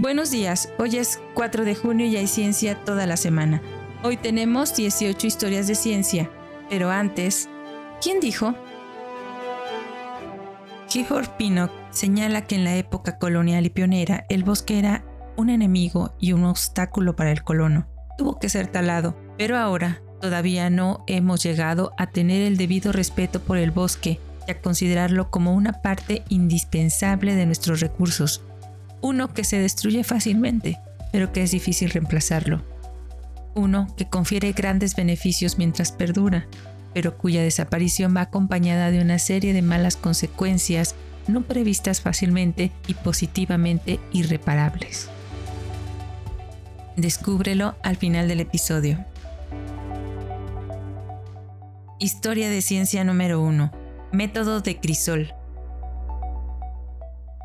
Buenos días, hoy es 4 de junio y hay ciencia toda la semana. Hoy tenemos 18 historias de ciencia, pero antes, ¿quién dijo? George Pinnock señala que en la época colonial y pionera el bosque era un enemigo y un obstáculo para el colono. Tuvo que ser talado, pero ahora todavía no hemos llegado a tener el debido respeto por el bosque y a considerarlo como una parte indispensable de nuestros recursos uno que se destruye fácilmente, pero que es difícil reemplazarlo. Uno que confiere grandes beneficios mientras perdura, pero cuya desaparición va acompañada de una serie de malas consecuencias no previstas fácilmente y positivamente irreparables. Descúbrelo al final del episodio. Historia de ciencia número 1. Método de crisol.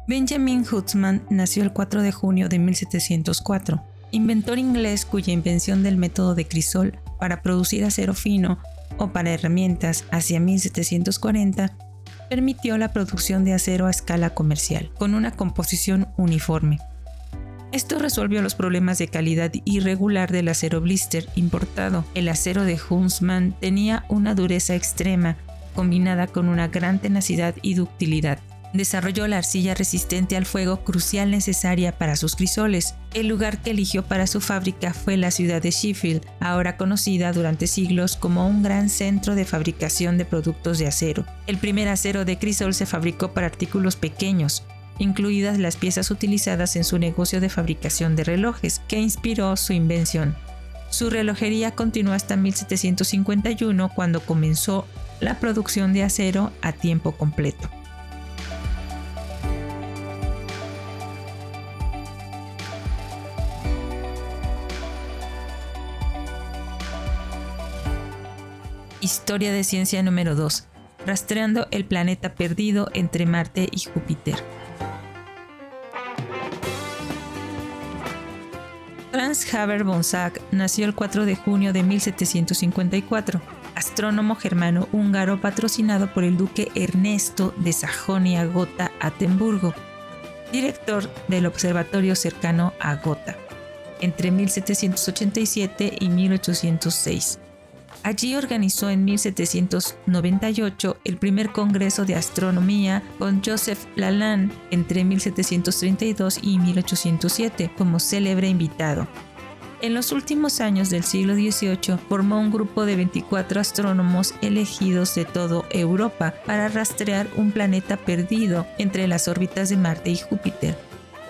Benjamin Huntsman nació el 4 de junio de 1704, inventor inglés cuya invención del método de crisol para producir acero fino o para herramientas hacia 1740 permitió la producción de acero a escala comercial, con una composición uniforme. Esto resolvió los problemas de calidad irregular del acero blister importado. El acero de Huntsman tenía una dureza extrema, combinada con una gran tenacidad y ductilidad desarrolló la arcilla resistente al fuego crucial necesaria para sus crisoles. El lugar que eligió para su fábrica fue la ciudad de Sheffield, ahora conocida durante siglos como un gran centro de fabricación de productos de acero. El primer acero de crisol se fabricó para artículos pequeños, incluidas las piezas utilizadas en su negocio de fabricación de relojes, que inspiró su invención. Su relojería continuó hasta 1751 cuando comenzó la producción de acero a tiempo completo. Historia de ciencia número 2. Rastreando el planeta perdido entre Marte y Júpiter. Franz Haber von Zach nació el 4 de junio de 1754, astrónomo germano-húngaro patrocinado por el duque Ernesto de Sajonia-Gotha-Atemburgo, director del observatorio cercano a Gotha, entre 1787 y 1806. Allí organizó en 1798 el primer Congreso de Astronomía con Joseph Lalande entre 1732 y 1807 como célebre invitado. En los últimos años del siglo XVIII formó un grupo de 24 astrónomos elegidos de toda Europa para rastrear un planeta perdido entre las órbitas de Marte y Júpiter,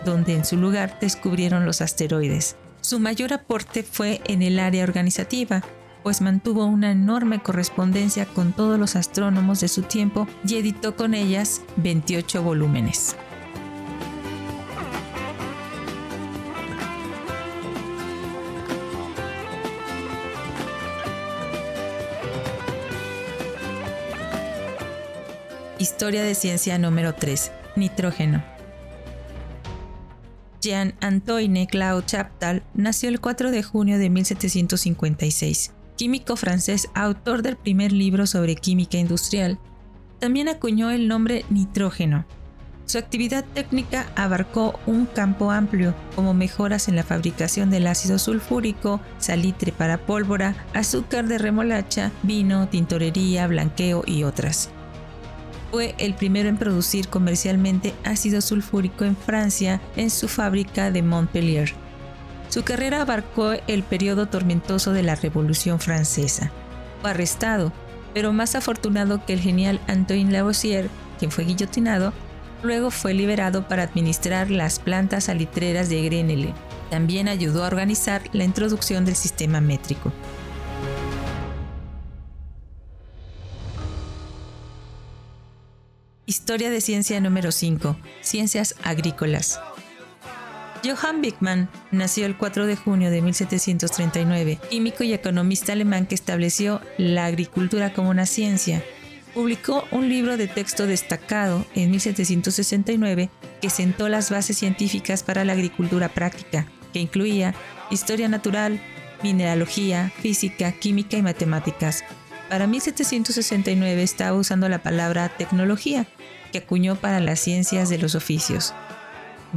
donde en su lugar descubrieron los asteroides. Su mayor aporte fue en el área organizativa, pues mantuvo una enorme correspondencia con todos los astrónomos de su tiempo y editó con ellas 28 volúmenes. Historia de ciencia número 3. Nitrógeno. Jean-Antoine Claude Chaptal nació el 4 de junio de 1756 químico francés, autor del primer libro sobre química industrial, también acuñó el nombre nitrógeno. Su actividad técnica abarcó un campo amplio, como mejoras en la fabricación del ácido sulfúrico, salitre para pólvora, azúcar de remolacha, vino, tintorería, blanqueo y otras. Fue el primero en producir comercialmente ácido sulfúrico en Francia en su fábrica de Montpellier. Su carrera abarcó el periodo tormentoso de la Revolución Francesa. Fue arrestado, pero más afortunado que el genial Antoine Lavoisier, quien fue guillotinado, luego fue liberado para administrar las plantas salitreras de Grenelle. También ayudó a organizar la introducción del sistema métrico. Historia de ciencia número 5. Ciencias agrícolas. Johann Bickmann nació el 4 de junio de 1739, químico y economista alemán que estableció la agricultura como una ciencia. Publicó un libro de texto destacado en 1769 que sentó las bases científicas para la agricultura práctica, que incluía historia natural, mineralogía, física, química y matemáticas. Para 1769 estaba usando la palabra tecnología, que acuñó para las ciencias de los oficios.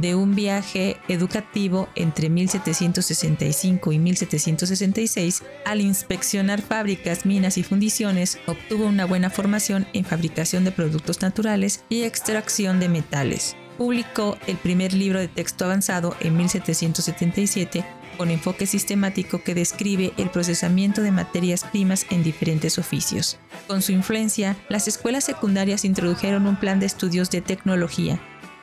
De un viaje educativo entre 1765 y 1766, al inspeccionar fábricas, minas y fundiciones, obtuvo una buena formación en fabricación de productos naturales y extracción de metales. Publicó el primer libro de texto avanzado en 1777 con enfoque sistemático que describe el procesamiento de materias primas en diferentes oficios. Con su influencia, las escuelas secundarias introdujeron un plan de estudios de tecnología,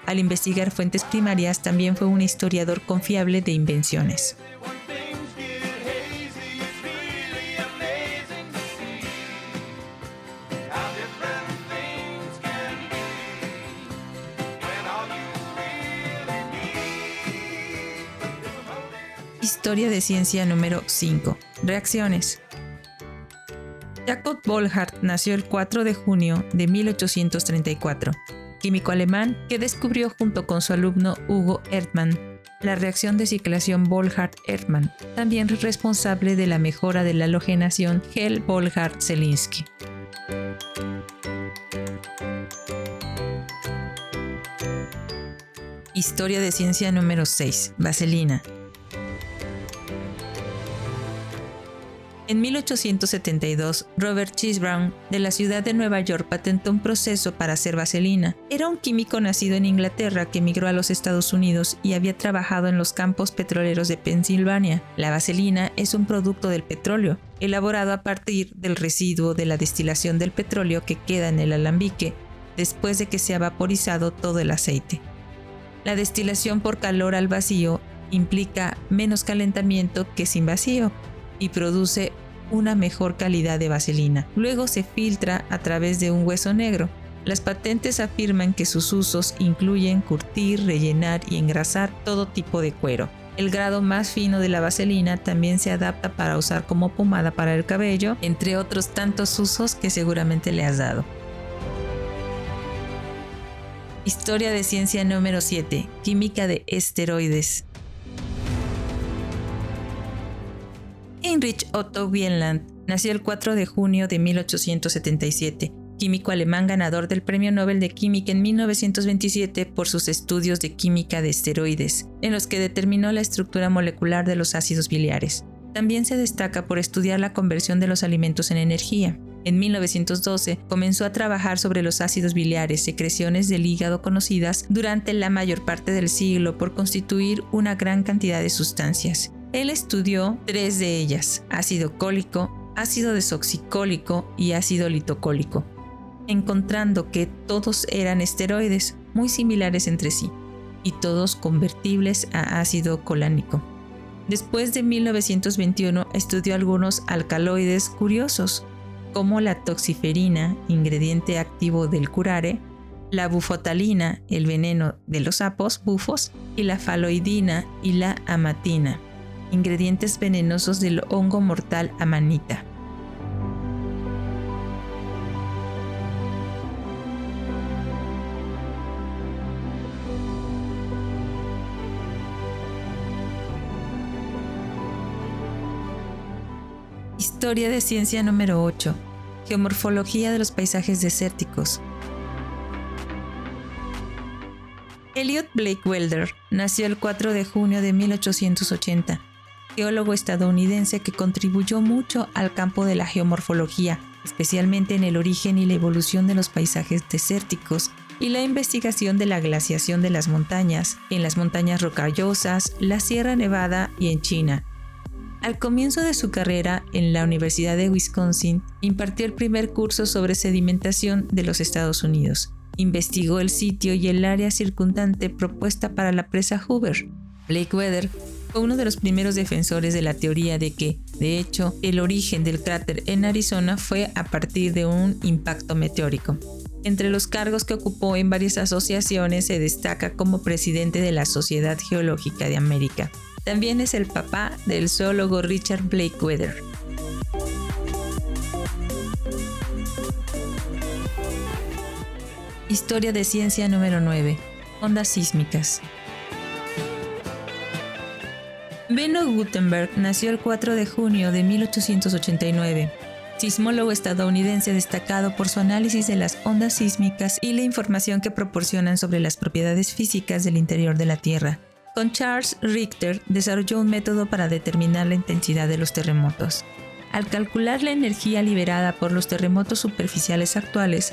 al investigar fuentes primarias, también fue un historiador confiable de invenciones. Historia de ciencia número 5. Reacciones. Jacob Volhard nació el 4 de junio de 1834 químico alemán que descubrió junto con su alumno Hugo Erdmann la reacción de ciclación Volhard-Erdmann, también responsable de la mejora de la halogenación Hell-Volhard-Zelinsky. Historia de ciencia número 6. Vaselina. En 1872, Robert Brown de la ciudad de Nueva York patentó un proceso para hacer vaselina. Era un químico nacido en Inglaterra que emigró a los Estados Unidos y había trabajado en los campos petroleros de Pensilvania. La vaselina es un producto del petróleo, elaborado a partir del residuo de la destilación del petróleo que queda en el alambique después de que se ha vaporizado todo el aceite. La destilación por calor al vacío implica menos calentamiento que sin vacío y produce una mejor calidad de vaselina. Luego se filtra a través de un hueso negro. Las patentes afirman que sus usos incluyen curtir, rellenar y engrasar todo tipo de cuero. El grado más fino de la vaselina también se adapta para usar como pomada para el cabello, entre otros tantos usos que seguramente le has dado. Historia de ciencia número 7. Química de esteroides. Heinrich Otto Wieland nació el 4 de junio de 1877, químico alemán ganador del Premio Nobel de Química en 1927 por sus estudios de química de esteroides, en los que determinó la estructura molecular de los ácidos biliares. También se destaca por estudiar la conversión de los alimentos en energía. En 1912 comenzó a trabajar sobre los ácidos biliares, secreciones del hígado conocidas durante la mayor parte del siglo por constituir una gran cantidad de sustancias. Él estudió tres de ellas, ácido cólico, ácido desoxicólico y ácido litocólico, encontrando que todos eran esteroides muy similares entre sí y todos convertibles a ácido colánico. Después de 1921 estudió algunos alcaloides curiosos, como la toxiferina, ingrediente activo del curare, la bufotalina, el veneno de los sapos bufos, y la faloidina y la amatina ingredientes venenosos del hongo mortal amanita. Historia de ciencia número 8. Geomorfología de los paisajes desérticos. Elliot Blake Welder nació el 4 de junio de 1880 geólogo estadounidense que contribuyó mucho al campo de la geomorfología, especialmente en el origen y la evolución de los paisajes desérticos y la investigación de la glaciación de las montañas, en las montañas rocallosas, la Sierra Nevada y en China. Al comienzo de su carrera en la Universidad de Wisconsin, impartió el primer curso sobre sedimentación de los Estados Unidos. Investigó el sitio y el área circundante propuesta para la presa Hoover. Blake Weather uno de los primeros defensores de la teoría de que, de hecho, el origen del cráter en Arizona fue a partir de un impacto meteórico. Entre los cargos que ocupó en varias asociaciones se destaca como presidente de la Sociedad Geológica de América. También es el papá del zoólogo Richard Blake Weather. Historia de ciencia número 9. Ondas sísmicas. Benno Gutenberg nació el 4 de junio de 1889. sismólogo estadounidense destacado por su análisis de las ondas sísmicas y la información que proporcionan sobre las propiedades físicas del interior de la Tierra. Con Charles Richter desarrolló un método para determinar la intensidad de los terremotos. Al calcular la energía liberada por los terremotos superficiales actuales,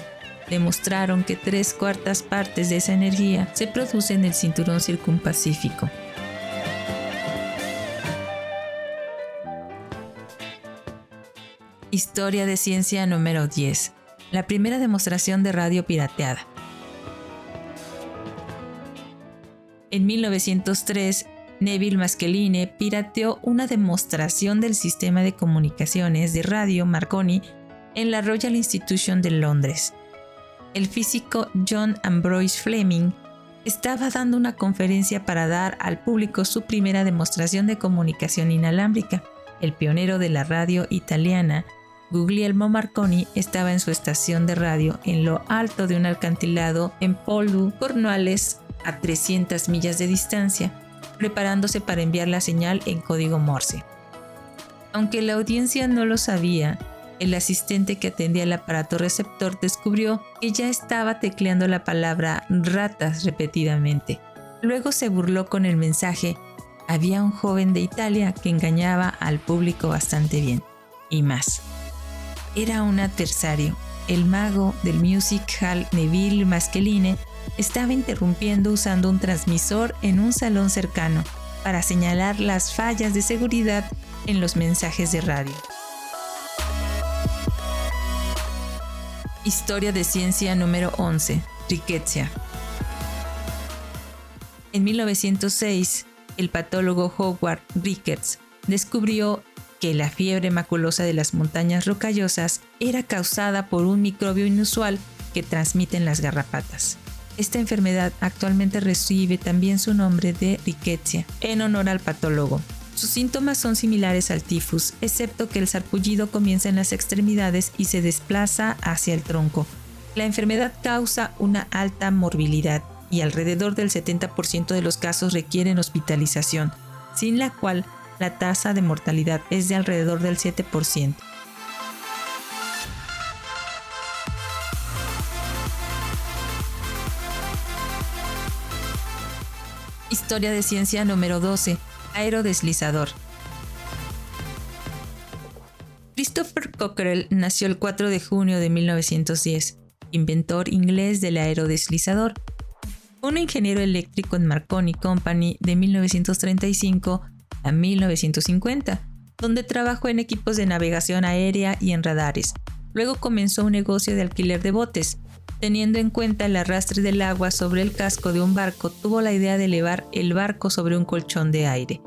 demostraron que tres cuartas partes de esa energía se produce en el cinturón circunpacífico. Historia de ciencia número 10. La primera demostración de radio pirateada. En 1903, Neville Mascheline pirateó una demostración del sistema de comunicaciones de radio Marconi en la Royal Institution de Londres. El físico John Ambrose Fleming estaba dando una conferencia para dar al público su primera demostración de comunicación inalámbrica. El pionero de la radio italiana Guglielmo Marconi estaba en su estación de radio en lo alto de un alcantilado en Polu, Cornualles, a 300 millas de distancia, preparándose para enviar la señal en código Morse. Aunque la audiencia no lo sabía, el asistente que atendía el aparato receptor descubrió que ya estaba tecleando la palabra ratas repetidamente. Luego se burló con el mensaje, había un joven de Italia que engañaba al público bastante bien, y más era un adversario. El mago del music hall Neville Mascheline estaba interrumpiendo usando un transmisor en un salón cercano para señalar las fallas de seguridad en los mensajes de radio. Historia de ciencia número 11. Rickettsia. En 1906, el patólogo Howard Ricketts descubrió que la fiebre maculosa de las montañas rocallosas era causada por un microbio inusual que transmiten las garrapatas. Esta enfermedad actualmente recibe también su nombre de rickettsia, en honor al patólogo. Sus síntomas son similares al tifus, excepto que el sarpullido comienza en las extremidades y se desplaza hacia el tronco. La enfermedad causa una alta morbilidad y alrededor del 70% de los casos requieren hospitalización, sin la cual la tasa de mortalidad es de alrededor del 7%. Historia de ciencia número 12. Aerodeslizador. Christopher Cockerell nació el 4 de junio de 1910, inventor inglés del aerodeslizador. Un ingeniero eléctrico en Marconi Company de 1935 a 1950, donde trabajó en equipos de navegación aérea y en radares. Luego comenzó un negocio de alquiler de botes. Teniendo en cuenta el arrastre del agua sobre el casco de un barco, tuvo la idea de elevar el barco sobre un colchón de aire.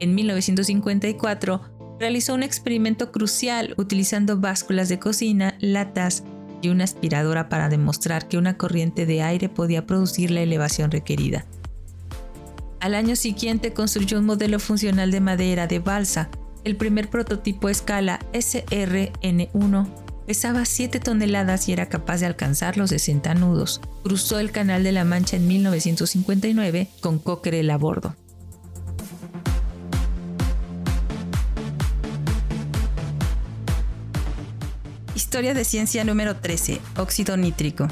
En 1954, realizó un experimento crucial utilizando básculas de cocina, latas y una aspiradora para demostrar que una corriente de aire podía producir la elevación requerida. Al año siguiente construyó un modelo funcional de madera de balsa. El primer prototipo escala SRN1 pesaba 7 toneladas y era capaz de alcanzar los 60 nudos. Cruzó el Canal de la Mancha en 1959 con Cockerell a bordo. Historia de ciencia número 13. Óxido nítrico.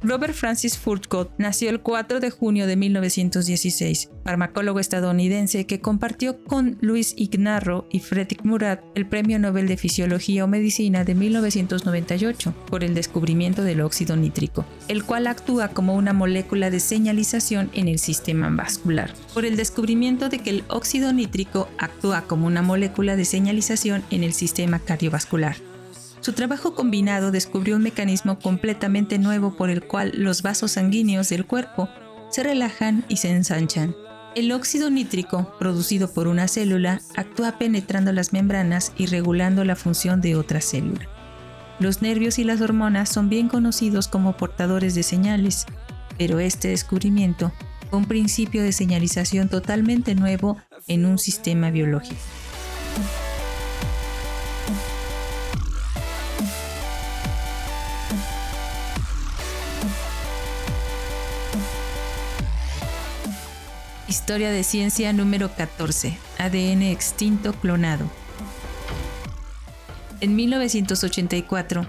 Robert Francis Furcott nació el 4 de junio de 1916, farmacólogo estadounidense que compartió con Luis Ignarro y Frederick Murat el Premio Nobel de Fisiología o Medicina de 1998 por el descubrimiento del óxido nítrico, el cual actúa como una molécula de señalización en el sistema vascular. Por el descubrimiento de que el óxido nítrico actúa como una molécula de señalización en el sistema cardiovascular. Su trabajo combinado descubrió un mecanismo completamente nuevo por el cual los vasos sanguíneos del cuerpo se relajan y se ensanchan. El óxido nítrico, producido por una célula, actúa penetrando las membranas y regulando la función de otra célula. Los nervios y las hormonas son bien conocidos como portadores de señales, pero este descubrimiento fue un principio de señalización totalmente nuevo en un sistema biológico. Historia de ciencia número 14. ADN extinto clonado. En 1984,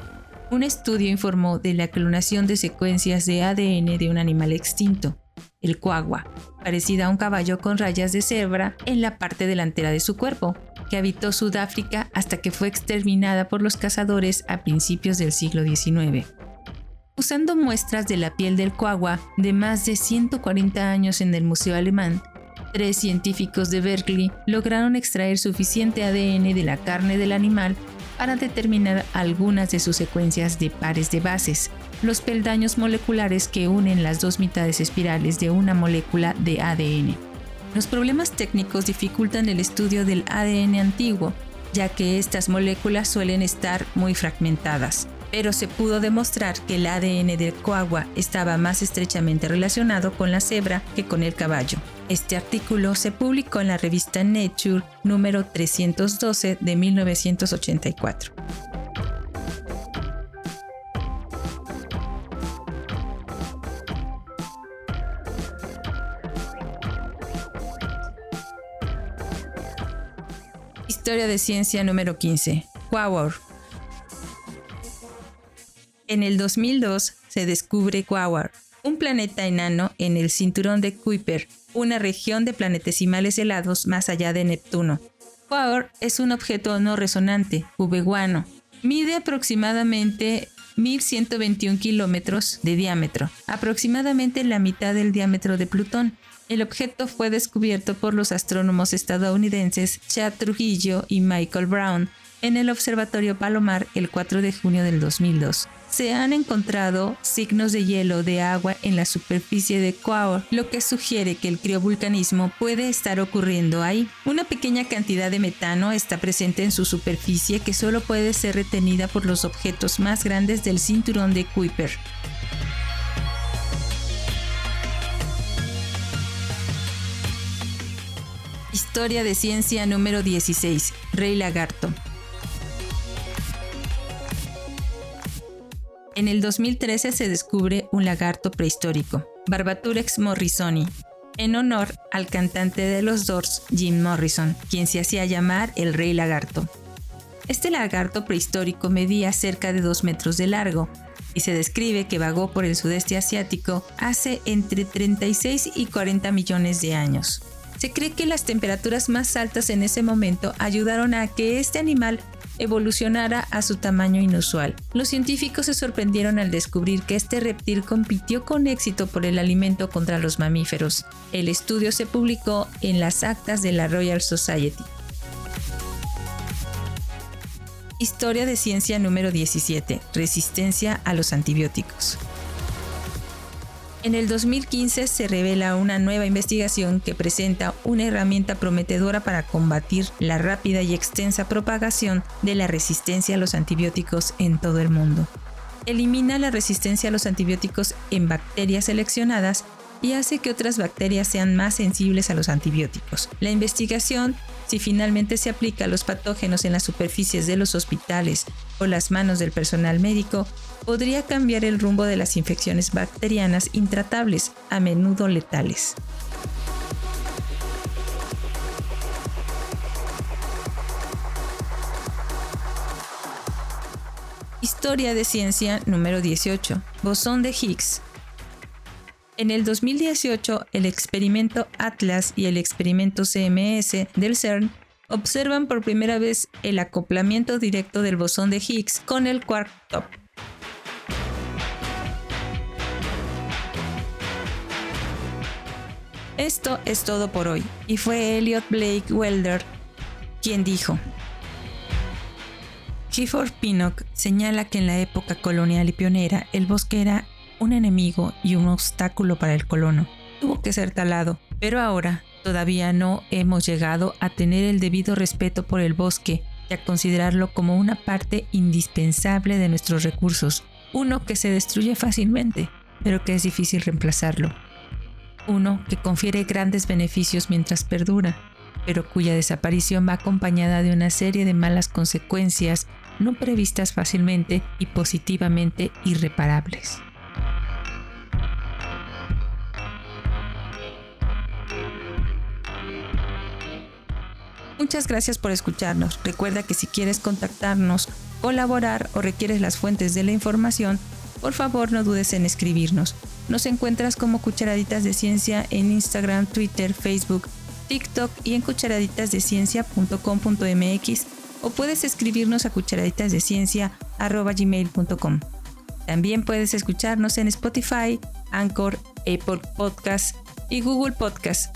un estudio informó de la clonación de secuencias de ADN de un animal extinto, el cuagua, parecida a un caballo con rayas de cebra en la parte delantera de su cuerpo, que habitó Sudáfrica hasta que fue exterminada por los cazadores a principios del siglo XIX. Usando muestras de la piel del cuagua de más de 140 años en el Museo Alemán, tres científicos de Berkeley lograron extraer suficiente ADN de la carne del animal para determinar algunas de sus secuencias de pares de bases, los peldaños moleculares que unen las dos mitades espirales de una molécula de ADN. Los problemas técnicos dificultan el estudio del ADN antiguo, ya que estas moléculas suelen estar muy fragmentadas, pero se pudo demostrar que el ADN del coagua estaba más estrechamente relacionado con la cebra que con el caballo. Este artículo se publicó en la revista Nature número 312 de 1984. Historia de ciencia número 15. Quaoar. En el 2002 se descubre Quaoar, un planeta enano en el cinturón de Kuiper, una región de planetesimales helados más allá de Neptuno. Quaoar es un objeto no resonante, cubeguano. Mide aproximadamente 1.121 kilómetros de diámetro, aproximadamente la mitad del diámetro de Plutón. El objeto fue descubierto por los astrónomos estadounidenses Chad Trujillo y Michael Brown en el Observatorio Palomar el 4 de junio del 2002. Se han encontrado signos de hielo de agua en la superficie de Quaoar, lo que sugiere que el criovulcanismo puede estar ocurriendo ahí. Una pequeña cantidad de metano está presente en su superficie que solo puede ser retenida por los objetos más grandes del cinturón de Kuiper. Historia de ciencia número 16. Rey Lagarto. En el 2013 se descubre un lagarto prehistórico, Barbaturex morrisoni, en honor al cantante de los Doors, Jim Morrison, quien se hacía llamar el Rey Lagarto. Este lagarto prehistórico medía cerca de 2 metros de largo y se describe que vagó por el sudeste asiático hace entre 36 y 40 millones de años. Se cree que las temperaturas más altas en ese momento ayudaron a que este animal evolucionara a su tamaño inusual. Los científicos se sorprendieron al descubrir que este reptil compitió con éxito por el alimento contra los mamíferos. El estudio se publicó en las actas de la Royal Society. Historia de ciencia número 17. Resistencia a los antibióticos. En el 2015 se revela una nueva investigación que presenta una herramienta prometedora para combatir la rápida y extensa propagación de la resistencia a los antibióticos en todo el mundo. Elimina la resistencia a los antibióticos en bacterias seleccionadas y hace que otras bacterias sean más sensibles a los antibióticos. La investigación, si finalmente se aplica a los patógenos en las superficies de los hospitales o las manos del personal médico, podría cambiar el rumbo de las infecciones bacterianas intratables, a menudo letales. Historia de ciencia número 18. Bosón de Higgs. En el 2018, el experimento Atlas y el experimento CMS del CERN observan por primera vez el acoplamiento directo del bosón de Higgs con el quark top. Esto es todo por hoy, y fue Elliot Blake Welder quien dijo. Gifford Pinnock señala que en la época colonial y pionera el bosque era un enemigo y un obstáculo para el colono. Tuvo que ser talado, pero ahora todavía no hemos llegado a tener el debido respeto por el bosque y a considerarlo como una parte indispensable de nuestros recursos, uno que se destruye fácilmente, pero que es difícil reemplazarlo uno que confiere grandes beneficios mientras perdura, pero cuya desaparición va acompañada de una serie de malas consecuencias no previstas fácilmente y positivamente irreparables. Muchas gracias por escucharnos. Recuerda que si quieres contactarnos, colaborar o requieres las fuentes de la información, por favor no dudes en escribirnos. Nos encuentras como Cucharaditas de Ciencia en Instagram, Twitter, Facebook, TikTok y en cucharaditasdeciencia.com.mx o puedes escribirnos a cucharaditasdeciencia.gmail.com. También puedes escucharnos en Spotify, Anchor, Apple Podcast y Google Podcast.